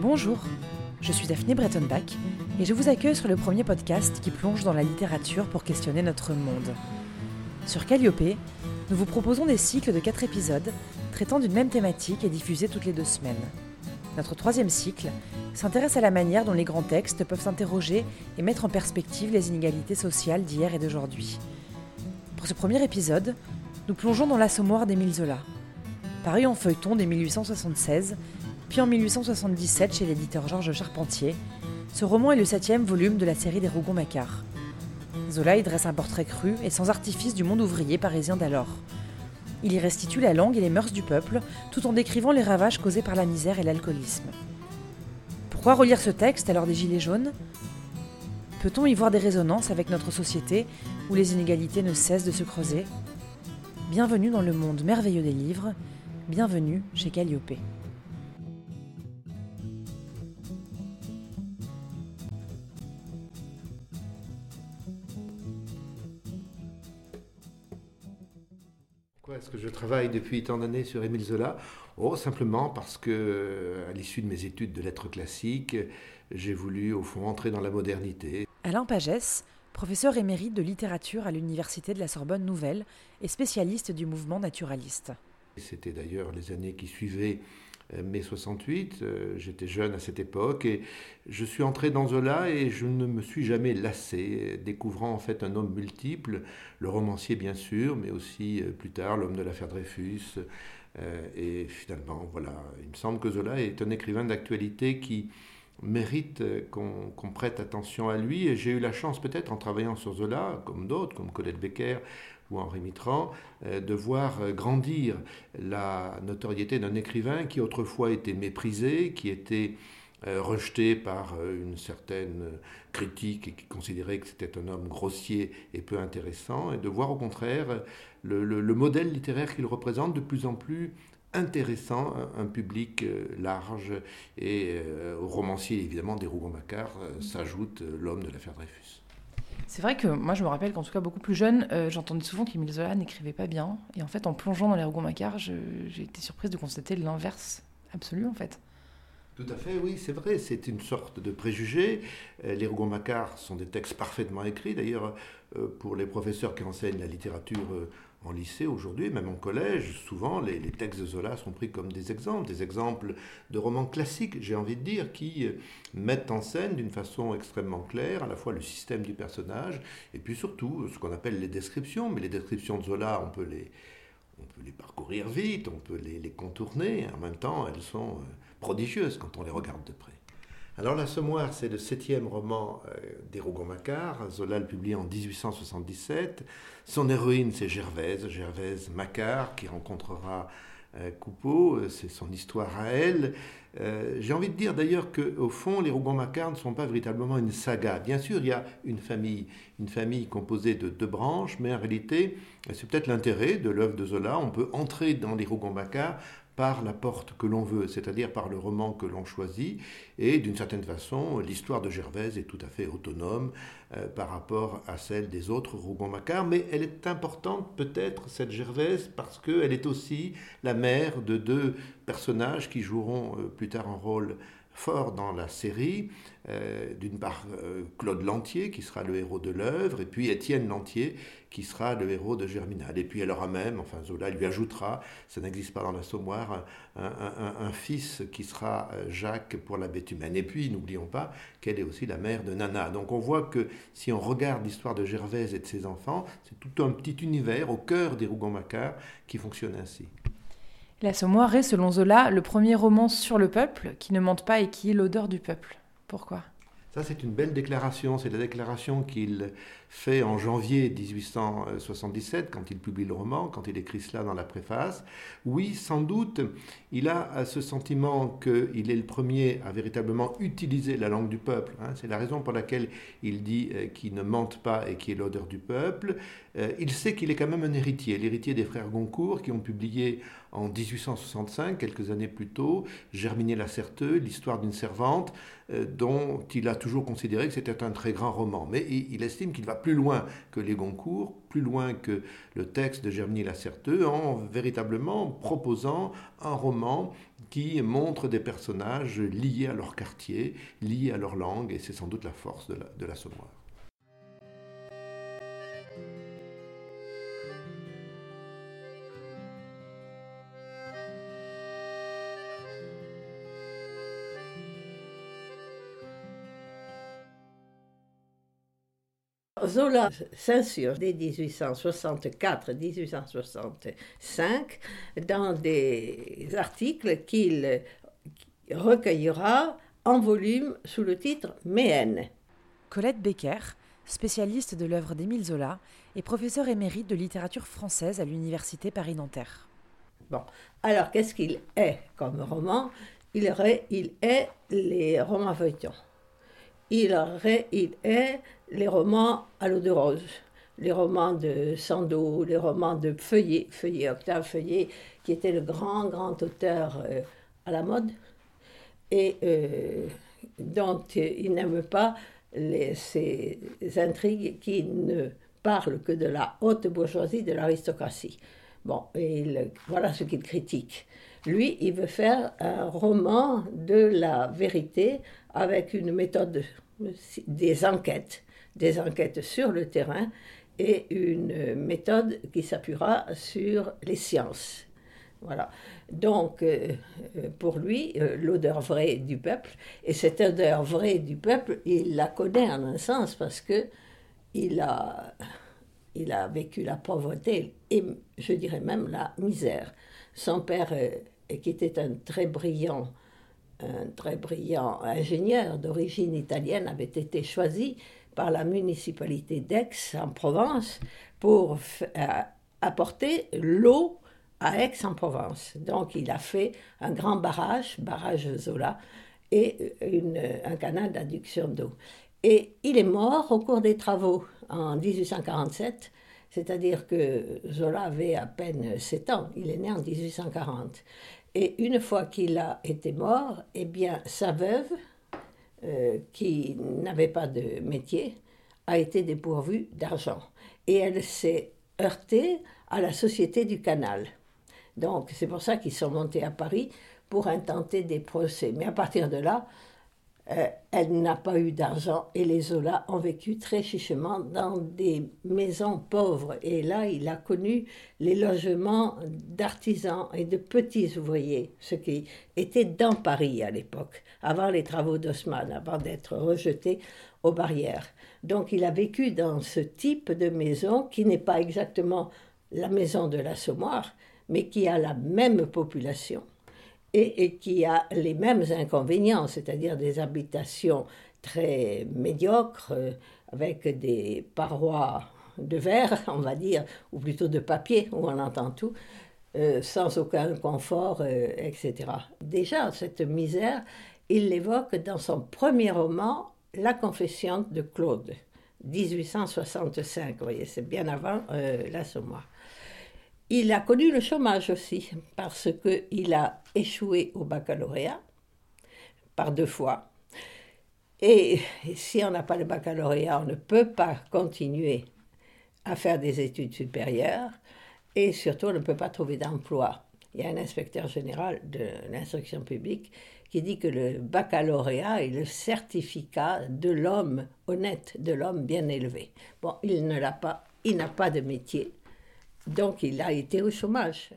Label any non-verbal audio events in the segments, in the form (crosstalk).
Bonjour, je suis Daphné Brettonbach et je vous accueille sur le premier podcast qui plonge dans la littérature pour questionner notre monde. Sur Calliope, nous vous proposons des cycles de 4 épisodes traitant d'une même thématique et diffusés toutes les deux semaines. Notre troisième cycle s'intéresse à la manière dont les grands textes peuvent s'interroger et mettre en perspective les inégalités sociales d'hier et d'aujourd'hui. Pour ce premier épisode, nous plongeons dans l'assommoir d'Émile Zola. Paru en feuilleton dès 1876, puis en 1877 chez l'éditeur Georges Charpentier, ce roman est le septième volume de la série des Rougon-Macquart. Zola y dresse un portrait cru et sans artifice du monde ouvrier parisien d'alors. Il y restitue la langue et les mœurs du peuple, tout en décrivant les ravages causés par la misère et l'alcoolisme. Pourquoi relire ce texte à l'heure des Gilets jaunes? Peut-on y voir des résonances avec notre société où les inégalités ne cessent de se creuser? Bienvenue dans le monde merveilleux des livres, bienvenue chez Calliope. Pourquoi est-ce que je travaille depuis tant d'années sur Émile Zola? Oh, simplement parce que, à l'issue de mes études de lettres classiques, j'ai voulu, au fond, entrer dans la modernité. Alain Pagès, professeur émérite de littérature à l'Université de la Sorbonne Nouvelle et spécialiste du mouvement naturaliste. C'était d'ailleurs les années qui suivaient mai 68. euh, J'étais jeune à cette époque et je suis entré dans Zola et je ne me suis jamais lassé, découvrant en fait un homme multiple, le romancier bien sûr, mais aussi euh, plus tard l'homme de l'affaire Dreyfus. Euh, Et finalement, voilà, il me semble que Zola est un écrivain d'actualité qui mérite euh, qu'on prête attention à lui. Et j'ai eu la chance peut-être en travaillant sur Zola, comme d'autres, comme Colette Becker ou Henri Mitterrand, euh, de voir euh, grandir la notoriété d'un écrivain qui autrefois était méprisé, qui était euh, rejeté par une certaine critique et qui considérait que c'était un homme grossier et peu intéressant, et de voir au contraire le, le- le modèle littéraire qu'il représente de plus en plus intéressant, un, public large, et au romancier évidemment des Rougon-Macquart s'ajoute l'homme de l'affaire Dreyfus. C'est vrai que moi je me rappelle qu'en tout cas beaucoup plus jeune, euh, j'entendais souvent qu'Émile Zola n'écrivait pas bien. Et en fait en plongeant dans les Rougon-Macquart, j'ai été surprise de constater l'inverse absolu en fait. Tout à fait, oui, c'est vrai, c'est une sorte de préjugé. Euh, Les Rougon-Macquart sont des textes parfaitement écrits. D'ailleurs, euh, pour les professeurs qui enseignent la littérature en lycée aujourd'hui, même en collège, souvent les, les textes de Zola sont pris comme des exemples, des exemples de romans classiques, j'ai envie de dire, qui euh, mettent en scène d'une façon extrêmement claire à la fois le système du personnage et puis surtout ce qu'on appelle les descriptions. Mais les descriptions de Zola, on peut les, on peut les parcourir vite, on peut les, les contourner, en même temps elles sont euh, prodigieuses quand on les regarde de près. Alors l'Assommoir, c'est le septième roman euh, des Rougon-Macquart. Zola le publie en 1877. Son héroïne, c'est Gervaise, Gervaise Macquart, qui rencontrera euh, Coupeau. Euh, C'est son histoire à elle. J'ai envie de dire d'ailleurs qu'au fond, les Rougon-Macquart ne sont pas véritablement une saga. Bien sûr, il y a une famille, une famille composée de deux branches, mais en réalité, c'est peut-être l'intérêt de l'œuvre de Zola. On peut entrer dans les Rougon-Macquart par la porte que l'on veut, c'est-à-dire par le roman que l'on choisit. Et d'une certaine façon, l'histoire de Gervaise est tout à fait autonome euh, par rapport à celle des autres Rougon-Macquart, mais elle est importante peut-être, cette Gervaise, parce qu'elle est aussi la mère de deux personnages qui joueront euh, plus tard un rôle fort dans la série. Euh, D'une part, Claude Lantier, qui sera le héros de l'œuvre, et puis Étienne Lantier, qui sera le héros de Germinal. Et puis elle aura même, enfin Zola lui ajoutera, ça n'existe pas dans l'Assommoir, un, un- un- un fils qui sera euh, Jacques pour la bête humaine. Et puis, n'oublions pas qu'elle est aussi la mère de Nana. Donc on voit que si on regarde l'histoire de Gervaise et de ses enfants, c'est tout un petit univers au cœur des Rougon-Macquart qui fonctionne ainsi. L'Assommoir est selon Zola le premier roman sur le peuple qui ne mente pas et qui est l'odeur du peuple. Pourquoi? Ça, c'est une belle déclaration. C'est la déclaration qu'il fait en janvier 1877, quand il publie le roman, quand il écrit cela dans la préface. Oui, sans doute, il a ce sentiment qu'il est le premier à véritablement utiliser la langue du peuple. hein. C'est la raison pour laquelle il dit euh, qu'il ne mente pas et qu'il est l'odeur du peuple. Euh, il sait qu'il est quand même un héritier, l'héritier des frères Goncourt, qui ont publié en 1865, quelques années plus tôt, Germiné la Certeux, l'histoire d'une servante, euh, dont il a toujours considéré que c'était un très grand roman. Mais il estime qu'il va plus loin que les Goncourt, plus loin que le texte de Germiné la Certeux, en véritablement proposant un roman qui montrent des personnages liés à leur quartier, liés à leur langue, et c'est sans doute la force de de l'assommoir. Zola s'insurge dès 1864-1865 dans des articles qu'il recueillera en volume sous le titre Méhène. Colette Becker, spécialiste de l'œuvre d'Émile Zola, est professeure émérite de littérature française à l'Université Paris-Nanterre. Bon, alors qu'est-ce qu'il est comme roman? Il, il est les romans feuilletons il, il est les romans à l'eau de rose, les romans de Sandeau, les romans de Feuillet, Feuillet, Octave Feuillet, qui était le grand, grand auteur euh, à la mode, et euh, dont il n'aime pas ces intrigues qui ne parlent que de la haute bourgeoisie, de l'aristocratie. Bon, et voilà ce qu'il critique. Lui, il veut faire un roman de la vérité avec une méthode, des enquêtes, des enquêtes sur le terrain et une méthode qui s'appuiera sur les sciences. Voilà. Donc, euh, pour lui, euh, l'odeur vraie du peuple, et cette odeur vraie du peuple, il la connaît en un sens parce que il a, il a vécu la pauvreté et je dirais même la misère. Son père, euh, qui était un très brillant un très brillant ingénieur d'origine italienne, avait été choisi par la municipalité d'Aix en Provence pour euh, apporter l'eau à Aix-en-Provence. Donc il a fait un grand barrage, barrage Zola, et un canal d'adduction d'eau. Et il est mort au cours des travaux en 1847, c'est-à-dire que Zola avait à peine 7 ans, il est né en 1840. Et une fois qu'il a été mort, eh bien, sa veuve, euh, qui n'avait pas de métier, a été dépourvue d'argent. Et elle s'est heurtée à la Société du Canal. Donc, c'est pour ça qu'ils sont montés à Paris pour intenter des procès. Mais à partir de là, euh, elle n'a pas eu d'argent et les Zola ont vécu très chichement dans des maisons pauvres. Et là, il a connu les logements d'artisans et de petits ouvriers, ce qui était dans Paris à l'époque, avant les travaux d'Haussmann, avant d'être rejeté aux barrières. Donc il a vécu dans ce type de maison qui n'est pas exactement la maison de l'assommoir, mais qui a la même population et, qui a les mêmes inconvénients, c'est-à-dire des habitations très médiocres, euh, avec des parois de verre, (laughs) on va dire, ou plutôt de papier, où on entend tout, euh, sans aucun confort, euh, etc. Déjà, cette misère, il l'évoque dans son premier roman, La confession de Claude, 1865, vous voyez, c'est bien avant l'Assommoir. Il a connu le chômage aussi, parce qu'il a échoué au baccalauréat par deux fois. Et si on n'a pas le baccalauréat, on ne peut pas continuer à faire des études supérieures et surtout on ne peut pas trouver d'emploi. Il y a un inspecteur général de l'instruction publique qui dit que le baccalauréat est le certificat de l'homme honnête, de l'homme bien élevé. Bon, il ne l'a pas, il n'a pas de métier, donc il a été au chômage.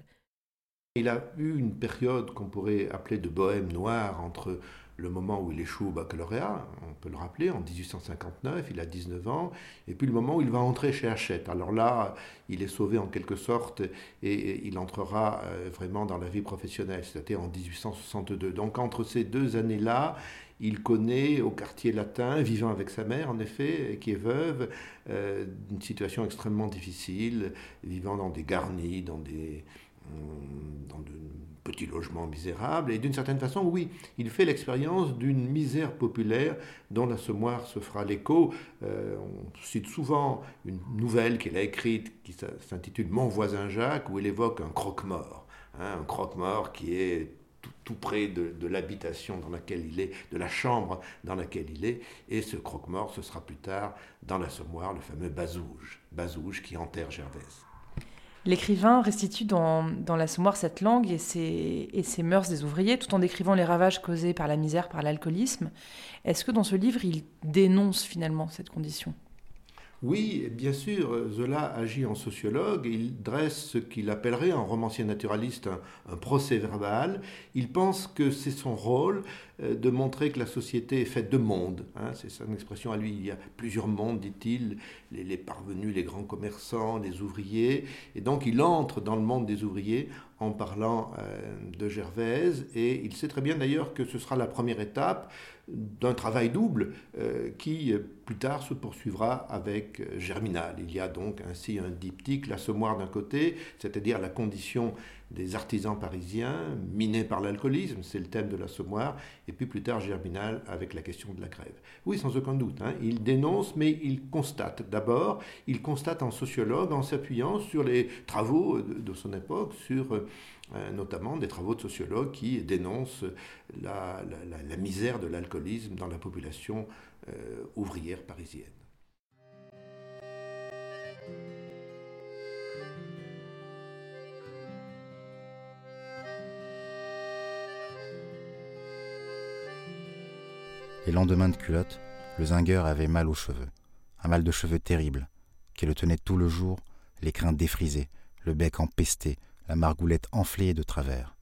Il a eu une période qu'on pourrait appeler de bohème noire entre le moment où il échoue au baccalauréat, on peut le rappeler, en 1859, il a 19 ans, et puis le moment où il va entrer chez Hachette. Alors là, il est sauvé en quelque sorte et il entrera euh, vraiment dans la vie professionnelle, c'était en 1862. Donc entre ces deux années-là, il connaît au quartier latin, vivant avec sa mère en effet, qui est veuve, euh, une situation extrêmement difficile, vivant dans des garnis, dans des, dans de petits logements misérables. Et d'une certaine façon, oui, il fait l'expérience d'une misère populaire dont l'assommoir se fera l'écho. Euh, on cite souvent une nouvelle qu'il a écrite qui s'intitule Mon voisin Jacques, où il évoque un croque-mort. Hein, un croque-mort qui est tout, près de, l'habitation dans laquelle il est, de la chambre dans laquelle il est. Et ce croque-mort, ce sera plus tard dans l'assommoir, le fameux Bazouge, Bazouge qui enterre Gervaise. L'écrivain restitue dans, dans l'Assommoir cette langue et ses, et ses mœurs des ouvriers, tout en décrivant les ravages causés par la misère, par l'alcoolisme. Est-ce que dans ce livre, il dénonce finalement cette condition? Oui, bien sûr, Zola agit en sociologue, il dresse ce qu'il appellerait en romancier naturaliste un, procès verbal. Il pense que c'est son rôle euh, de montrer que la société est faite de mondes. Hein. c'est son expression à lui. Il y a plusieurs mondes, dit-il, les, parvenus, les grands commerçants, les ouvriers. Et donc il entre dans le monde des ouvriers en parlant euh, de Gervaise. Et il sait très bien d'ailleurs que ce sera la première étape d'un travail double euh, qui plus tard se poursuivra avec Germinal. Il y a donc ainsi un diptyque, l'assommoir d'un côté, c'est-à-dire la condition des artisans parisiens minés par l'alcoolisme, c'est le thème de l'assommoir, et puis plus tard Germinal avec la question de la grève. Oui, sans aucun doute, hein. il dénonce, mais il constate. D'abord, il constate en sociologue en s'appuyant sur les travaux de, son époque, sur euh, notamment des travaux de sociologues qui dénoncent la, misère de l'alcoolisme dans la population euh, ouvrière parisienne. Les lendemains de culotte, le zingueur avait mal aux cheveux, un mal de cheveux terrible, qui le tenait tout le jour, les crins défrisés, le bec empesté, la margoulette enflée de travers.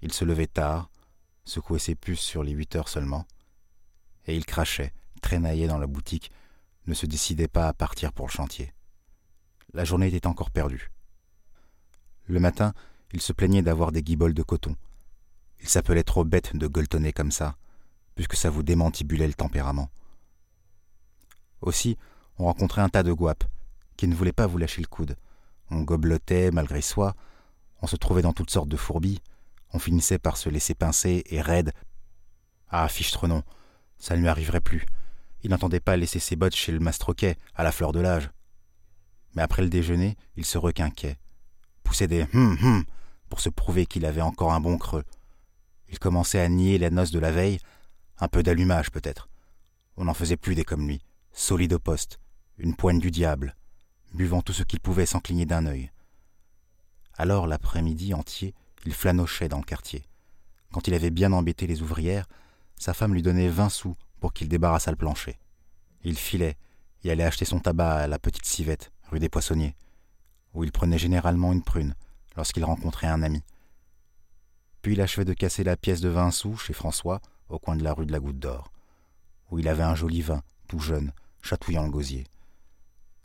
Il se levait tard, secouait ses puces sur les huit heures seulement, et il crachait, traînaillait dans la boutique, ne se décidait pas à partir pour le chantier. La journée était encore perdue. Le matin, il se plaignait d'avoir des guiboles de coton. Il s'appelait trop bête de gueuletonner comme ça, puisque ça vous démantibulait le tempérament. Aussi, on rencontrait un tas de guapes, qui ne voulaient pas vous lâcher le coude. On gobelotait malgré soi, on se trouvait dans toutes sortes de fourbies, on finissait par se laisser pincer et raide. Ah, fichtrenon, ça ne lui arriverait plus. Il n'entendait pas laisser ses bottes chez le mastroquet, à la fleur de l'âge. Mais après le déjeuner, il se requinquait, poussait des hum hum pour se prouver qu'il avait encore un bon creux. Il commençait à nier la noce de la veille un peu d'allumage peut-être. On n'en faisait plus des comme lui, solide au poste, une poigne du diable, buvant tout ce qu'il pouvait sans cligner d'un œil. Alors l'après-midi entier, il flanochait dans le quartier. Quand il avait bien embêté les ouvrières, sa femme lui donnait vingt sous pour qu'il débarrassât le plancher. Il filait et allait acheter son tabac à la petite civette, rue des Poissonniers, où il prenait généralement une prune lorsqu'il rencontrait un ami. Puis il achevait de casser la pièce de vingt sous chez François au coin de la rue de la Goutte d'Or, où il avait un joli vin, tout jeune, chatouillant le gosier.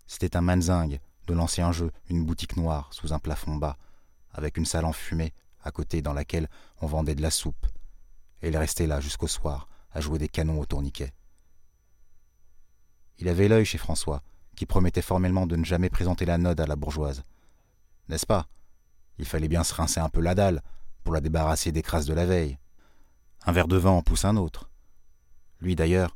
C'était un manzingue de l'ancien jeu, une boutique noire sous un plafond bas, avec une salle enfumée à côté dans laquelle on vendait de la soupe. Et il restait là jusqu'au soir à jouer des canons au tourniquet. Il avait l'œil chez François, qui promettait formellement de ne jamais présenter la node à la bourgeoise. N'est-ce pas? Il fallait bien se rincer un peu la dalle pour la débarrasser des crasses de la veille. Un verre de vin en pousse un autre. Lui d'ailleurs,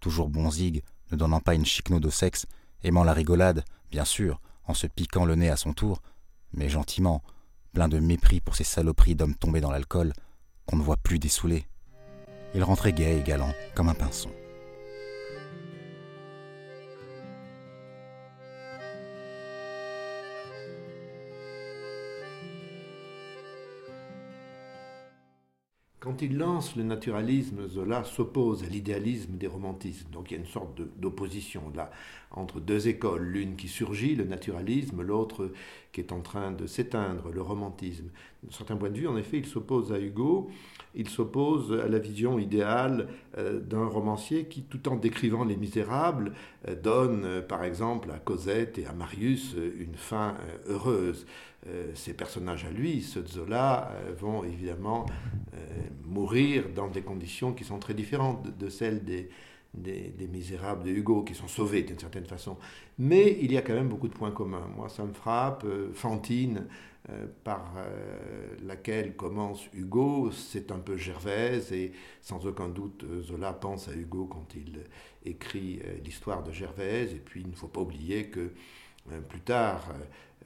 toujours bon zig, ne donnant pas une chiquenaude au sexe, aimant la rigolade, bien sûr, en se piquant le nez à son tour, mais gentiment, plein de mépris pour ces saloperies d'hommes tombés dans l'alcool, qu'on ne voit plus dessoulés. Il rentrait gai et galant, comme un pinson. Quand il lance le naturalisme, Zola s'oppose à l'idéalisme des romantismes. Donc il y a une sorte d'opposition là entre deux écoles, l'une qui surgit, le naturalisme, l'autre qui est en train de s'éteindre, le romantisme. D'un certain point de vue, en effet, il s'oppose à Hugo, il s'oppose à la vision idéale euh, d'un romancier qui, tout en décrivant les misérables, euh, donne, euh, par exemple, à Cosette et à Marius une fin heureuse. ces personnages à lui, ceux de Zola, vont évidemment mourir dans des conditions qui sont très différentes de celles des, des, Misérables de Hugo, qui sont sauvés d'une certaine façon. Mais il y a quand même beaucoup de points communs. Moi, ça me frappe. Euh, Fantine, euh, par euh, laquelle commence Hugo, c'est un peu Gervaise, et sans aucun doute, Zola pense à Hugo quand il écrit l'histoire de Gervaise. Et puis, il ne faut pas oublier que plus tard,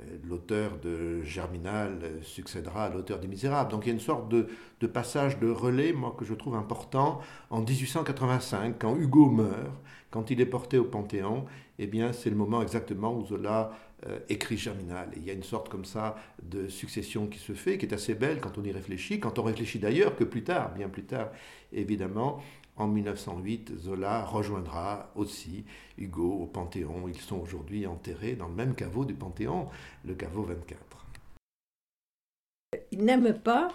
euh, l'auteur de Germinal succédera à l'auteur des Misérables. Donc il y a une sorte de, passage de relais, moi, que je trouve important. En 1885, quand Hugo meurt, quand il est porté au Panthéon, eh bien, c'est le moment exactement où Zola euh, écrit Germinal. il y a une sorte comme ça de succession qui se fait, qui est assez belle quand on y réfléchit, quand on réfléchit d'ailleurs que plus tard, bien plus tard, évidemment, en 1908, Zola rejoindra aussi Hugo au Panthéon. Ils sont aujourd'hui enterrés dans le même caveau du Panthéon, le caveau 24. Il n'aime pas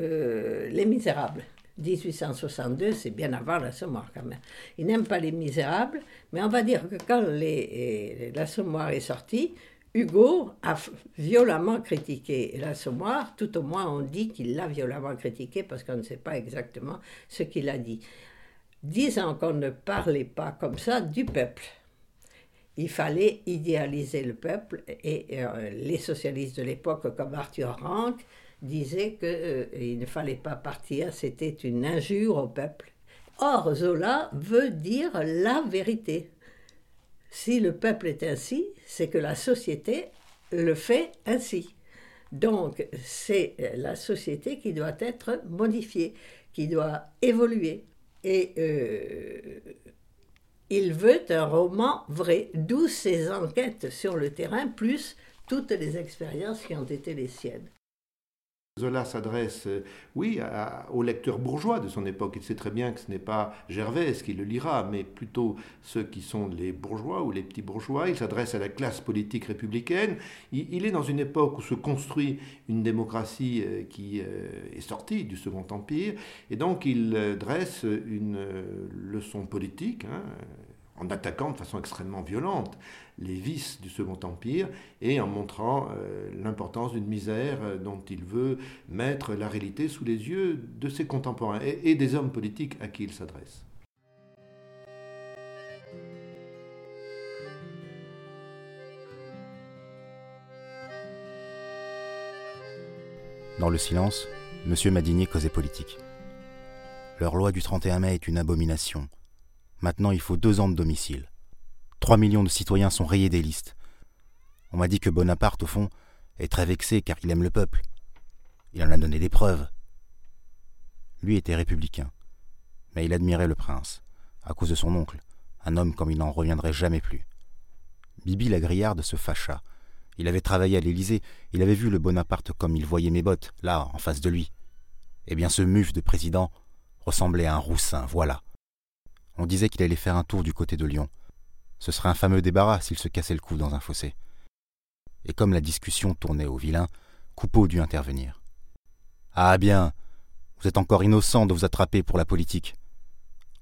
euh, Les Misérables. 1862, c'est bien avant l'Assommoir quand même. Il n'aime pas Les Misérables, mais on va dire que quand les, l'Assommoir est sorti, Hugo a violemment critiqué l'Assommoir, tout au moins on dit qu'il l'a violemment critiqué parce qu'on ne sait pas exactement ce qu'il a dit. Disant qu'on ne parlait pas comme ça du peuple. Il fallait idéaliser le peuple et euh, les socialistes de l'époque comme Arthur Rank disaient qu'il euh, ne fallait pas partir, c'était une injure au peuple. Or, Zola veut dire la vérité. Si le peuple est ainsi, c'est que la société le fait ainsi. Donc, c'est la société qui doit être modifiée, qui doit évoluer. Et euh, il veut un roman vrai, d'où ses enquêtes sur le terrain, plus toutes les expériences qui ont été les siennes. Zola s'adresse, euh, oui, aux lecteurs bourgeois de son époque. Il sait très bien que ce n'est pas Gervais qui le lira, mais plutôt ceux qui sont les bourgeois ou les petits bourgeois. Il s'adresse à la classe politique républicaine. Il, est dans une époque où se construit une démocratie euh, qui euh, est sortie du Second Empire, et donc il dresse une leçon politique. Hein, en attaquant de façon extrêmement violente les vices du Second Empire et en montrant euh, l'importance d'une misère euh, dont il veut mettre la réalité sous les yeux de ses contemporains et, des hommes politiques à qui il s'adresse. Dans le silence, M. Madinier causait politique. Leur loi du 31 mai est une abomination. Maintenant, il faut deux ans de domicile. Trois millions de citoyens sont rayés des listes. On m'a dit que Bonaparte, au fond, est très vexé car il aime le peuple. Il en a donné des preuves. Lui était républicain, mais il admirait le prince, à cause de son oncle, un homme comme il n'en reviendrait jamais plus. Bibi la Grillarde se fâcha. Il avait travaillé à l'Élysée, il avait vu le Bonaparte comme il voyait mes bottes, là, en face de lui. Eh bien, ce muf de président ressemblait à un roussin, voilà. On disait qu'il allait faire un tour du côté de Lyon. Ce serait un fameux débarras s'il se cassait le cou dans un fossé. Et comme la discussion tournait au vilain, Coupeau dut intervenir. Ah bien, vous êtes encore innocent de vous attraper pour la politique.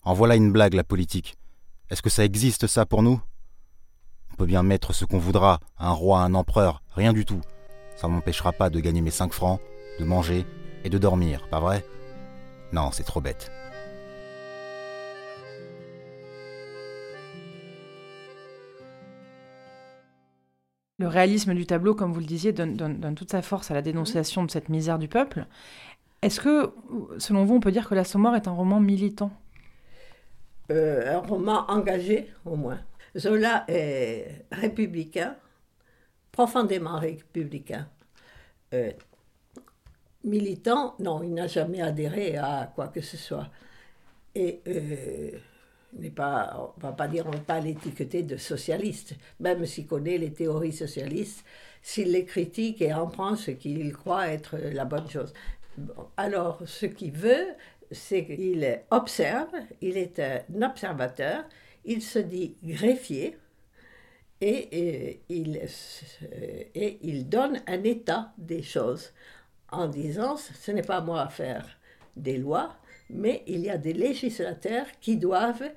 En voilà une blague, la politique. Est-ce que ça existe, ça, pour nous? On peut bien mettre ce qu'on voudra, un roi, un empereur, rien du tout. Ça ne m'empêchera pas de gagner mes cinq francs, de manger et de dormir, pas vrai? Non, c'est trop bête. Le réalisme du tableau, comme vous le disiez, donne, toute sa force à la dénonciation de cette misère du peuple. Est-ce que, selon vous, on peut dire que L'Assommoir est un roman militant? Euh, Un roman engagé, au moins. Zola est républicain, profondément républicain. Euh, militant, non, il n'a jamais adhéré à quoi que ce soit. Et euh, n'est pas, on va pas dire, on ne pas l'étiqueter de socialiste, même s'il connaît les théories socialistes, s'il les critique et en prend ce qu'il croit être la bonne chose. alors, ce qu'il veut, c'est qu'il observe, il est un observateur, il se dit greffier, et, il, et il donne un état des choses en disant ce n'est pas moi à faire des lois, mais il y a des législateurs qui doivent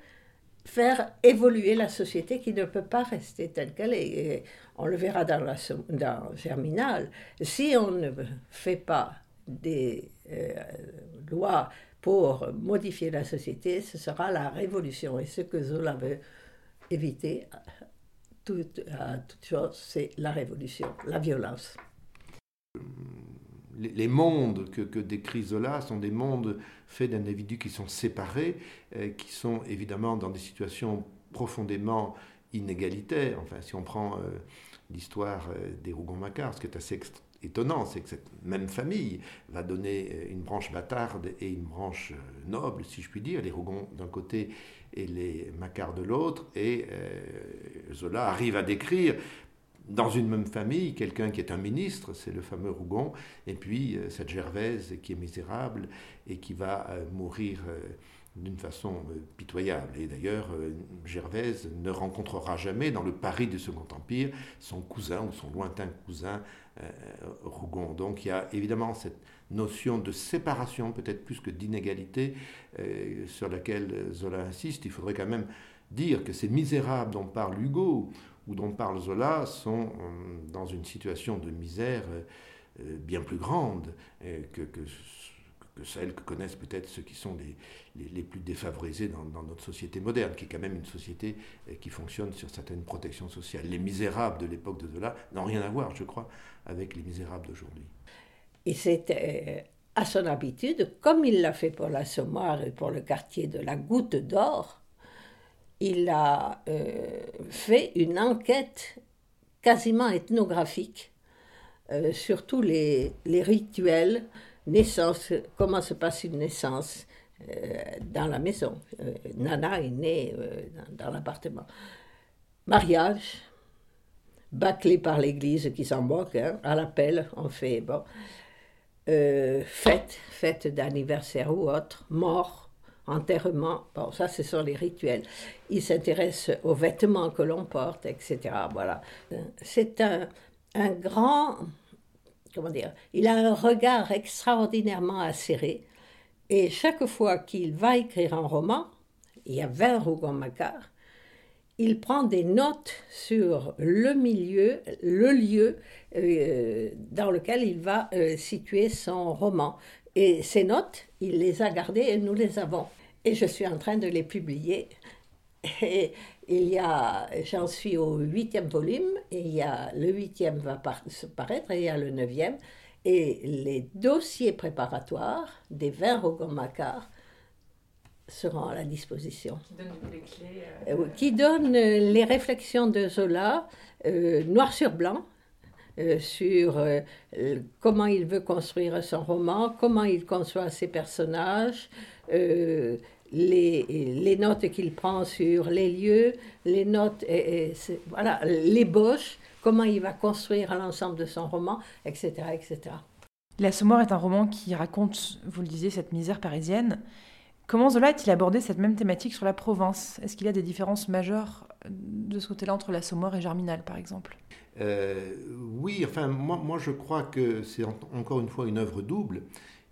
faire évoluer la société qui ne peut pas rester telle qu'elle est. on le verra dans, la, dans Germinal. Si on ne fait pas des euh, lois pour modifier la société, ce sera la révolution. Et ce que Zola veut éviter à toute chose, c'est la révolution, la violence les mondes que, décrit Zola sont des mondes faits d'individus qui sont séparés, euh, qui sont évidemment dans des situations profondément inégalitaires. Enfin, si on prend euh, l'histoire euh, des Rougon-Macquart, ce qui est assez étonnant, c'est que cette même famille va donner une branche bâtarde et une branche noble, si je puis dire, les Rougon d'un côté et les Macquart de l'autre, et Zola arrive à décrire dans une même famille, quelqu'un qui est un ministre, c'est le fameux Rougon, et puis cette Gervaise qui est misérable et qui va mourir d'une façon pitoyable. Et d'ailleurs, Gervaise ne rencontrera jamais dans le Paris du Second Empire son cousin ou son lointain cousin Rougon. Donc il y a évidemment cette notion de séparation, peut-être plus que d'inégalité, euh, sur laquelle Zola insiste. Il faudrait quand même dire que ces misérables dont parle Hugo ou dont parle Zola sont euh, dans une situation de misère euh, bien plus grande que, celle que connaissent peut-être ceux qui sont les, les, plus défavorisés dans, notre société moderne, qui est quand même une société qui fonctionne sur certaines protections sociales. Les misérables de l'époque de Zola n'ont rien à voir, je crois, avec les misérables d'aujourd'hui. Et c'était euh, à son habitude, comme il l'a fait pour l'Assommoir et pour le quartier de la Goutte d'Or, il a euh, fait une enquête quasiment ethnographique euh, sur tous les, rituels, naissance, comment se passe une naissance dans la maison. Nana est née dans, l'appartement. Mariage, bâclé par l'Église qui s'en moque, hein, à l'appel, on fait bon euh, fête, fête d'anniversaire ou autre, mort, enterrement, bon, ça ce sont les rituels. Il s'intéresse aux vêtements que l'on porte, etc. Voilà. C'est un, un grand, comment dire, il a un regard extraordinairement acéré, et chaque fois qu'il va écrire un roman, il y a 20 Rougon-Macquart, il prend des notes sur le milieu, le lieu euh, dans lequel il va euh, situer son roman. Et ces notes, il les a gardées et nous les avons. Et je suis en train de les publier. (laughs) Et il y a, j'en suis au huitième volume, et il y a, le huitième va paraître, et il y a le neuvième. Et les dossiers préparatoires des 20 Rougon-Macquart seront à la disposition. Qui donnent les clés euh, Qui donnent les réflexions de Zola, noir sur blanc, euh, sur euh, comment il veut construire son roman, comment il conçoit ses personnages, euh, les, les, notes qu'il prend sur les lieux, les notes, et, voilà, l'ébauche, comment il va construire l'ensemble de son roman, etc. etc. L'Assommoir est un roman qui raconte, vous le disiez, cette misère parisienne. Comment Zola a-t-il abordé cette même thématique sur la Provence? Est-ce qu'il y a des différences majeures de ce côté-là entre l'Assommoir et Germinal, par exemple euh, oui, enfin, moi, moi je crois que c'est encore une fois une œuvre double,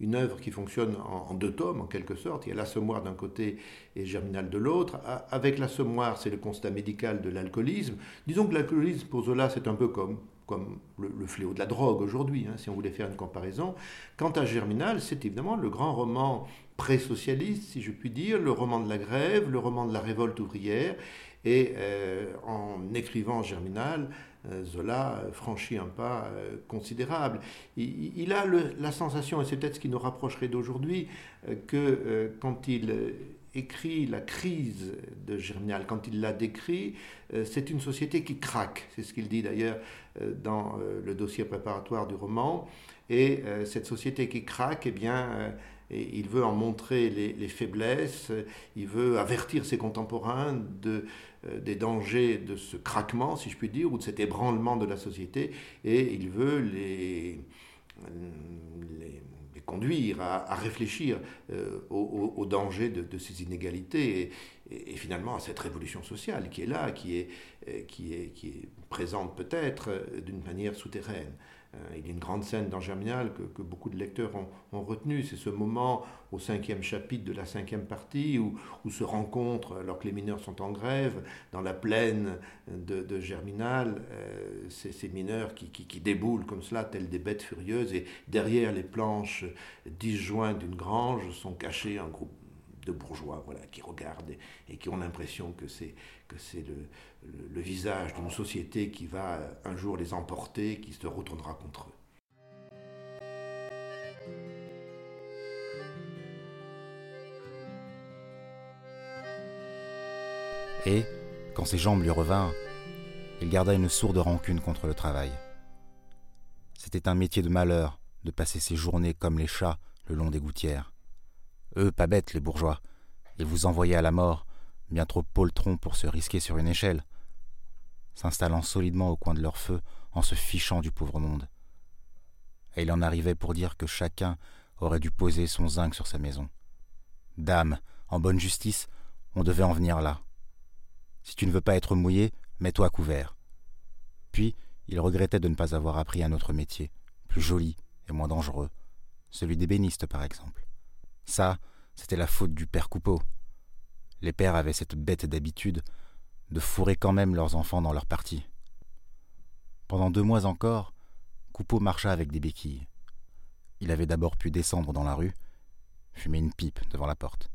une œuvre qui fonctionne en, deux tomes en quelque sorte. Il y a l'assommoir d'un côté et Germinal de l'autre. Avec l'assommoir, c'est le constat médical de l'alcoolisme. Disons que l'alcoolisme pour Zola, c'est un peu comme comme le, fléau de la drogue aujourd'hui, hein, si on voulait faire une comparaison. Quant à Germinal, c'est évidemment le grand roman pré-socialiste, si je puis dire, le roman de la grève, le roman de la révolte ouvrière, et euh, en écrivant Germinal, euh, Zola franchit un pas euh, considérable. Il, a la sensation, et c'est peut-être ce qui nous rapprocherait d'aujourd'hui, que quand il écrit la crise de Germinal, quand il la décrit, c'est une société qui craque. C'est ce qu'il dit d'ailleurs dans le dossier préparatoire du roman. Et cette société qui craque, eh bien, il veut en montrer les, faiblesses, il veut avertir ses contemporains de, euh, des dangers de ce craquement, si je puis dire, ou de cet ébranlement de la société, et il veut les, les, conduire à, réfléchir euh, aux, dangers de, ces inégalités et, et, finalement à cette révolution sociale qui est là, qui est, euh, qui est, qui est présente peut-être d'une manière souterraine. Euh, il y a une grande scène dans Germinal que, beaucoup de lecteurs ont, retenu. C'est ce moment au cinquième chapitre de la cinquième partie où, se rencontrent, alors que les mineurs sont en grève, dans la plaine de, Germinal, euh, ces, mineurs qui, déboulent comme cela, tels des bêtes furieuses. Et derrière les planches disjointes d'une grange sont cachés un groupe de bourgeois voilà, qui regardent et, qui ont l'impression que c'est, que c'est le, le, visage d'une société qui va un jour les emporter, qui se retournera contre eux. Et, quand ses jambes lui revinrent, il garda une sourde rancune contre le travail. C'était un métier de malheur de passer ses journées comme les chats le long des gouttières. Eux, pas bêtes, les bourgeois. Ils vous envoyaient à la mort, bien trop poltrons pour se risquer sur une échelle. s'installant solidement au coin de leur feu en se fichant du pauvre monde. Et il en arrivait pour dire que chacun aurait dû poser son zinc sur sa maison. Dame, en bonne justice, on devait en venir là. Si tu ne veux pas être mouillé, mets-toi couvert. Puis, il regrettait de ne pas avoir appris un autre métier, plus joli et moins dangereux, celui d'ébéniste par exemple. Ça, c'était la faute du père Coupeau. Les pères avaient cette bête d'habitude de fourrer quand même leurs enfants dans leur partie. Pendant deux mois encore, Coupeau marcha avec des béquilles. Il avait d'abord pu descendre dans la rue, fumer une pipe devant la porte.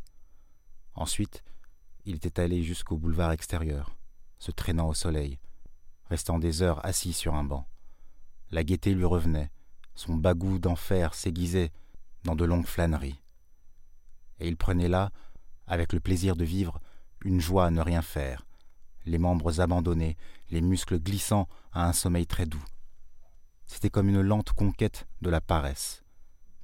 Ensuite, il était allé jusqu'au boulevard extérieur, se traînant au soleil, restant des heures assis sur un banc. La gaieté lui revenait, son bagout d'enfer s'aiguisait dans de longues flâneries. Et il prenait là, avec le plaisir de vivre, une joie à ne rien faire, les membres abandonnés, les muscles glissant à un sommeil très doux. C'était comme une lente conquête de la paresse,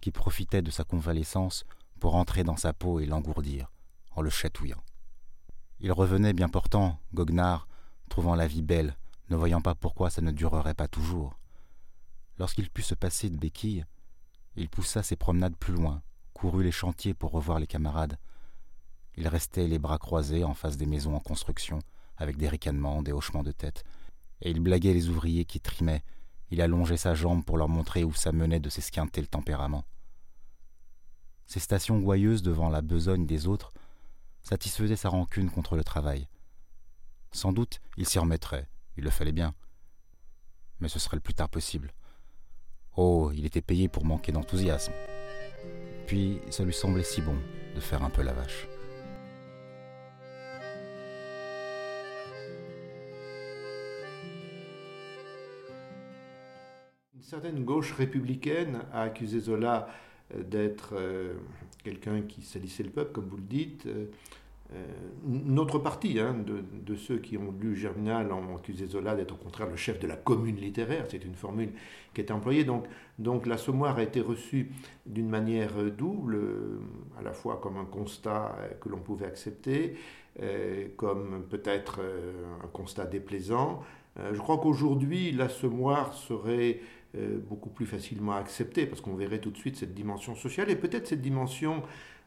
qui profitait de sa convalescence pour entrer dans sa peau et l'engourdir, en le chatouillant. Il revenait bien portant, goguenard, trouvant la vie belle, ne voyant pas pourquoi ça ne durerait pas toujours. Lorsqu'il put se passer de béquilles, il poussa ses promenades plus loin, courut les chantiers pour revoir les camarades. Il restait les bras croisés en face des maisons en construction, avec des ricanements, des hochements de tête, et il blaguait les ouvriers qui trimaient, il allongeait sa jambe pour leur montrer où ça menait de s'esquinter le tempérament. Ces stations gouailleuses devant la besogne des autres satisfaisaient sa rancune contre le travail. Sans doute il s'y remettrait, il le fallait bien. Mais ce serait le plus tard possible. Oh, il était payé pour manquer d'enthousiasme. Puis ça lui semblait si bon de faire un peu la vache. Une certaine gauche républicaine a accusé Zola euh, d'être euh, quelqu'un qui salissait le peuple, comme vous le dites. Euh, notre parti, hein, de, ceux qui ont lu Germinal, ont accusé Zola d'être au contraire le chef de la commune littéraire. C'est une formule qui est employée. Donc, donc l'assommoir a été reçu d'une manière double, à la fois comme un constat que l'on pouvait accepter, comme peut-être un constat déplaisant. Je crois qu'aujourd'hui, l'assommoir serait euh, beaucoup plus facilement accepté, parce qu'on verrait tout de suite cette dimension sociale, et peut-être cette dimension,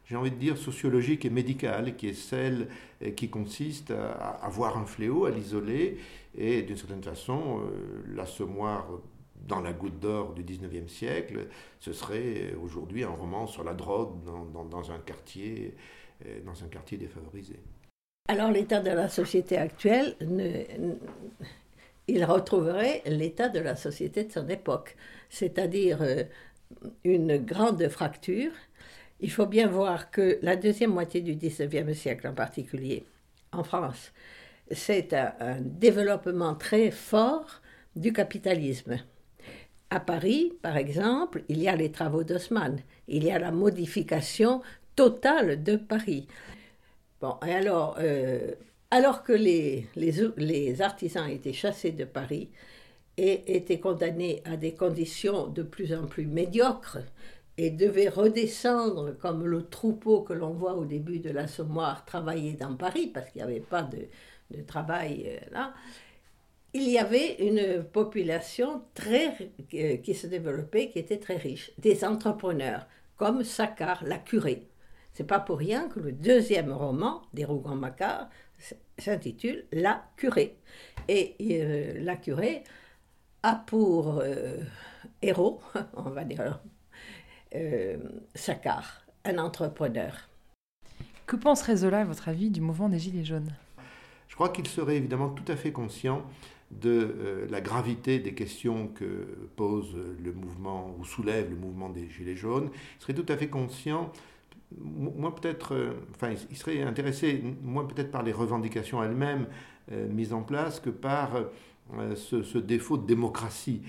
j'ai envie de dire, sociologique et médicale, qui est celle euh, qui consiste à, voir un fléau, à l'isoler, et d'une certaine façon, euh, l'assommoir dans la goutte d'or du 19e siècle, ce serait aujourd'hui un roman sur la drogue dans, un, quartier, dans un quartier défavorisé. Alors l'état de la société actuelle il retrouverait l'état de la société de son époque, c'est-à-dire euh, une grande fracture. Il faut bien voir que la deuxième moitié du XIXe siècle en particulier, en France, c'est un, développement très fort du capitalisme. À Paris, par exemple, il y a les travaux d'Haussmann, il y a la modification totale de Paris. Bon, et alors, euh, alors que les, les, artisans étaient chassés de Paris et étaient condamnés à des conditions de plus en plus médiocres et devaient redescendre comme le troupeau que l'on voit au début de l'assommoir travailler dans Paris parce qu'il n'y avait pas de, de travail euh, là, il y avait une population très, euh, qui se développait, qui était très riche, des entrepreneurs comme Saccard, la curée. C'est pas pour rien que le deuxième roman des Rougon-Macquart s'intitule La curée. Et euh, la curée a pour héros, (laughs) on va dire, euh, Saccard, un entrepreneur. Que penserait Zola, à votre avis, du mouvement des Gilets jaunes? Je crois qu'il serait évidemment tout à fait conscient de la gravité des questions que pose le mouvement ou soulève le mouvement des Gilets jaunes. Il serait tout à fait conscient moi peut-être, euh, enfin, il serait intéressé, moins peut-être par les revendications elles-mêmes euh, mises en place que par euh, ce, défaut de démocratie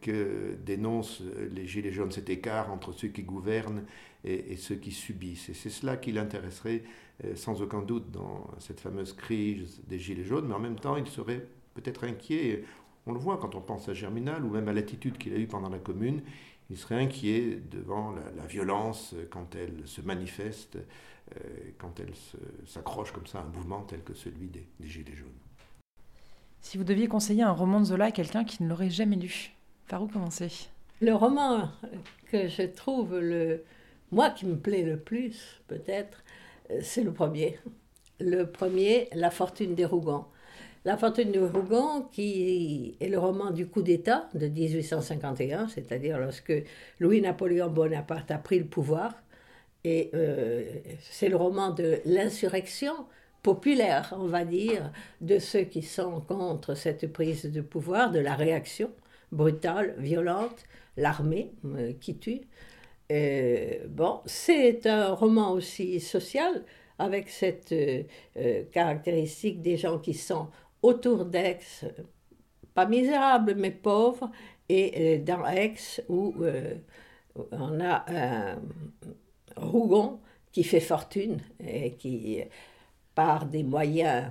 que dénoncent les Gilets jaunes, cet écart entre ceux qui gouvernent et, ceux qui subissent. Et c'est cela qui l'intéresserait sans aucun doute dans cette fameuse crise des Gilets jaunes, mais en même temps, il serait peut-être inquiet. On le voit quand on pense à Germinal ou même à l'attitude qu'il a eue pendant la Commune il serait inquiet devant la, violence quand elle se manifeste, euh, quand elle s'accroche comme ça à un mouvement tel que celui des, Gilets jaunes. Si vous deviez conseiller un roman de Zola à quelqu'un qui ne l'aurait jamais lu, par où commencer? Le roman que je trouve le, moi qui me plaît le plus, peut-être, c'est le premier. Le premier, La fortune des Rougons. La fortune des Rougons, qui est le roman du coup d'État de 1851, c'est-à-dire lorsque Louis-Napoléon Bonaparte a pris le pouvoir. Et euh, c'est le roman de l'insurrection populaire, on va dire, de ceux qui sont contre cette prise de pouvoir, de la réaction brutale, violente, l'armée euh, qui tue. Euh, bon, c'est un roman aussi social, avec cette euh, caractéristique des gens qui sont autour d'Aix, pas misérables, mais pauvres, et dans Aix, où on a un Rougon qui fait fortune et qui par des moyens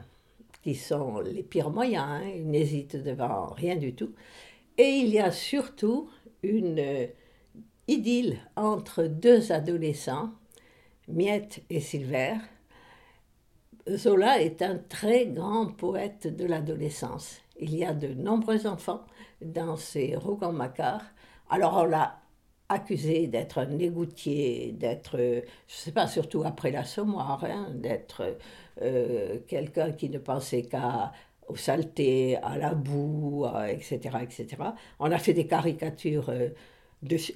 qui sont les pires moyens, hein. il n'hésite devant rien du tout. Et il y a surtout une euh, idylle entre deux adolescents, Miette et Silver. Zola est un très grand poète de l'adolescence. Il y a de nombreux enfants dans ses Rougon-Macquart. Alors on l'a accusé d'être un égoutier, d'être, je ne sais pas, surtout après l'assommoir, hein, d'être euh, quelqu'un qui ne pensait qu'à aux saletés, à la boue, etc., etc. On a fait des caricatures, euh,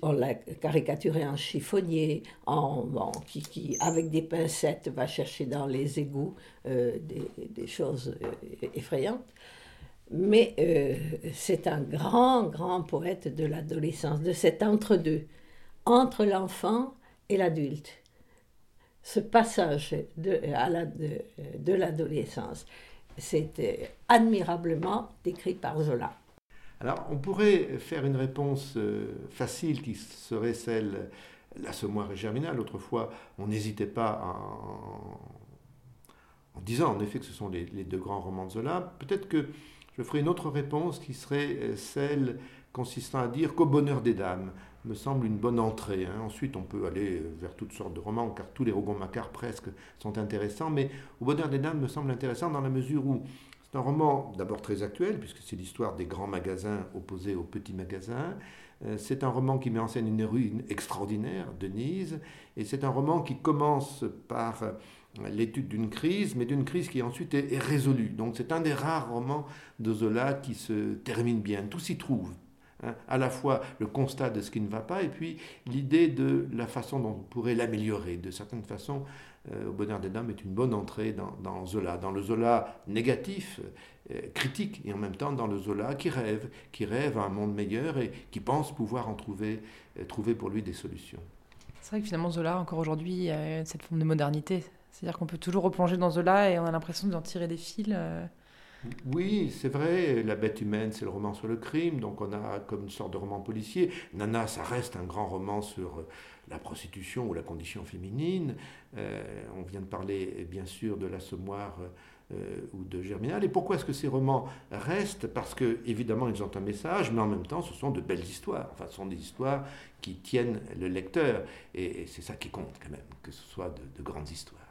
on l'a caricaturé en chiffonnier, en, qui, qui, avec des pincettes, va chercher dans les égouts euh, des, des, choses effrayantes. Mais c'est un grand, grand poète de l'adolescence, de cet entre-deux, entre l'enfant et l'adulte ce passage de, à de, l'adolescence. C'est admirablement décrit par Zola. Alors, on pourrait faire une réponse euh, facile qui serait celle L'Assommoir et Germinal. Autrefois, on n'hésitait pas en, en, disant en effet que ce sont les, les deux grands romans de Zola. Peut-être que je ferai une autre réponse qui serait euh, celle consistant à dire qu'au bonheur des dames me semble une bonne entrée. Hein. Ensuite, on peut aller vers toutes sortes de romans, car tous les Rougon-Macquart presque sont intéressants, mais Au bonheur des dames me semble intéressant dans la mesure où c'est un roman d'abord très actuel, puisque c'est l'histoire des grands magasins opposés aux petits magasins. Euh, c'est un roman qui met en scène une rue extraordinaire, Denise, et c'est un roman qui commence par l'étude d'une crise, mais d'une crise qui ensuite est, résolue. Donc c'est un des rares romans de Zola qui se termine bien. Tout s'y trouve. Hein, à la fois le constat de ce qui ne va pas et puis l'idée de la façon dont on pourrait l'améliorer. De certaine façon, euh, Au bonheur des dames est une bonne entrée dans, Zola, dans le Zola négatif, euh, critique, et en même temps dans le Zola qui rêve, qui rêve à un monde meilleur et qui pense pouvoir en trouver, euh, trouver pour lui des solutions. C'est vrai que finalement Zola, encore aujourd'hui, cette forme de modernité. C'est-à-dire qu'on peut toujours replonger dans Zola et on a l'impression d'en tirer des fils. Oui, c'est vrai, La bête humaine, c'est le roman sur le crime, donc on a comme une sorte de roman policier. Nana, ça reste un grand roman sur euh, la prostitution ou la condition féminine. Euh, on vient de parler bien sûr de l'Assommoir euh, ou de Germinal. Et pourquoi est-ce que ces romans restent? Parce que évidemment ils ont un message, mais en même temps ce sont de belles histoires. Enfin, ce sont des histoires qui tiennent le lecteur. Et, c'est ça qui compte quand même, que ce soit de grandes histoires.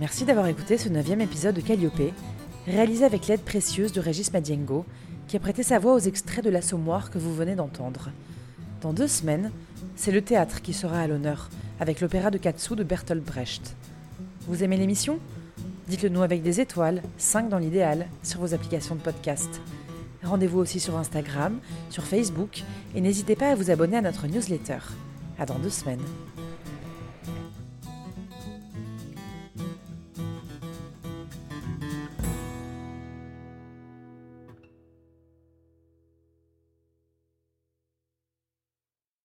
Merci d'avoir écouté ce neuvième épisode de Calliope, réalisé avec l'aide précieuse de Régis Madiengo, qui a prêté sa voix aux extraits de l'assommoir que vous venez d'entendre. Dans deux semaines, c'est le théâtre qui sera à l'honneur, avec l'opéra de Katsu de Bertolt Brecht. Vous aimez l'émission? Dites-le nous avec des étoiles, 5 dans l'idéal, sur vos applications de podcast. Rendez-vous aussi sur Instagram, sur Facebook, et n'hésitez pas à vous abonner à notre newsletter. À dans deux semaines.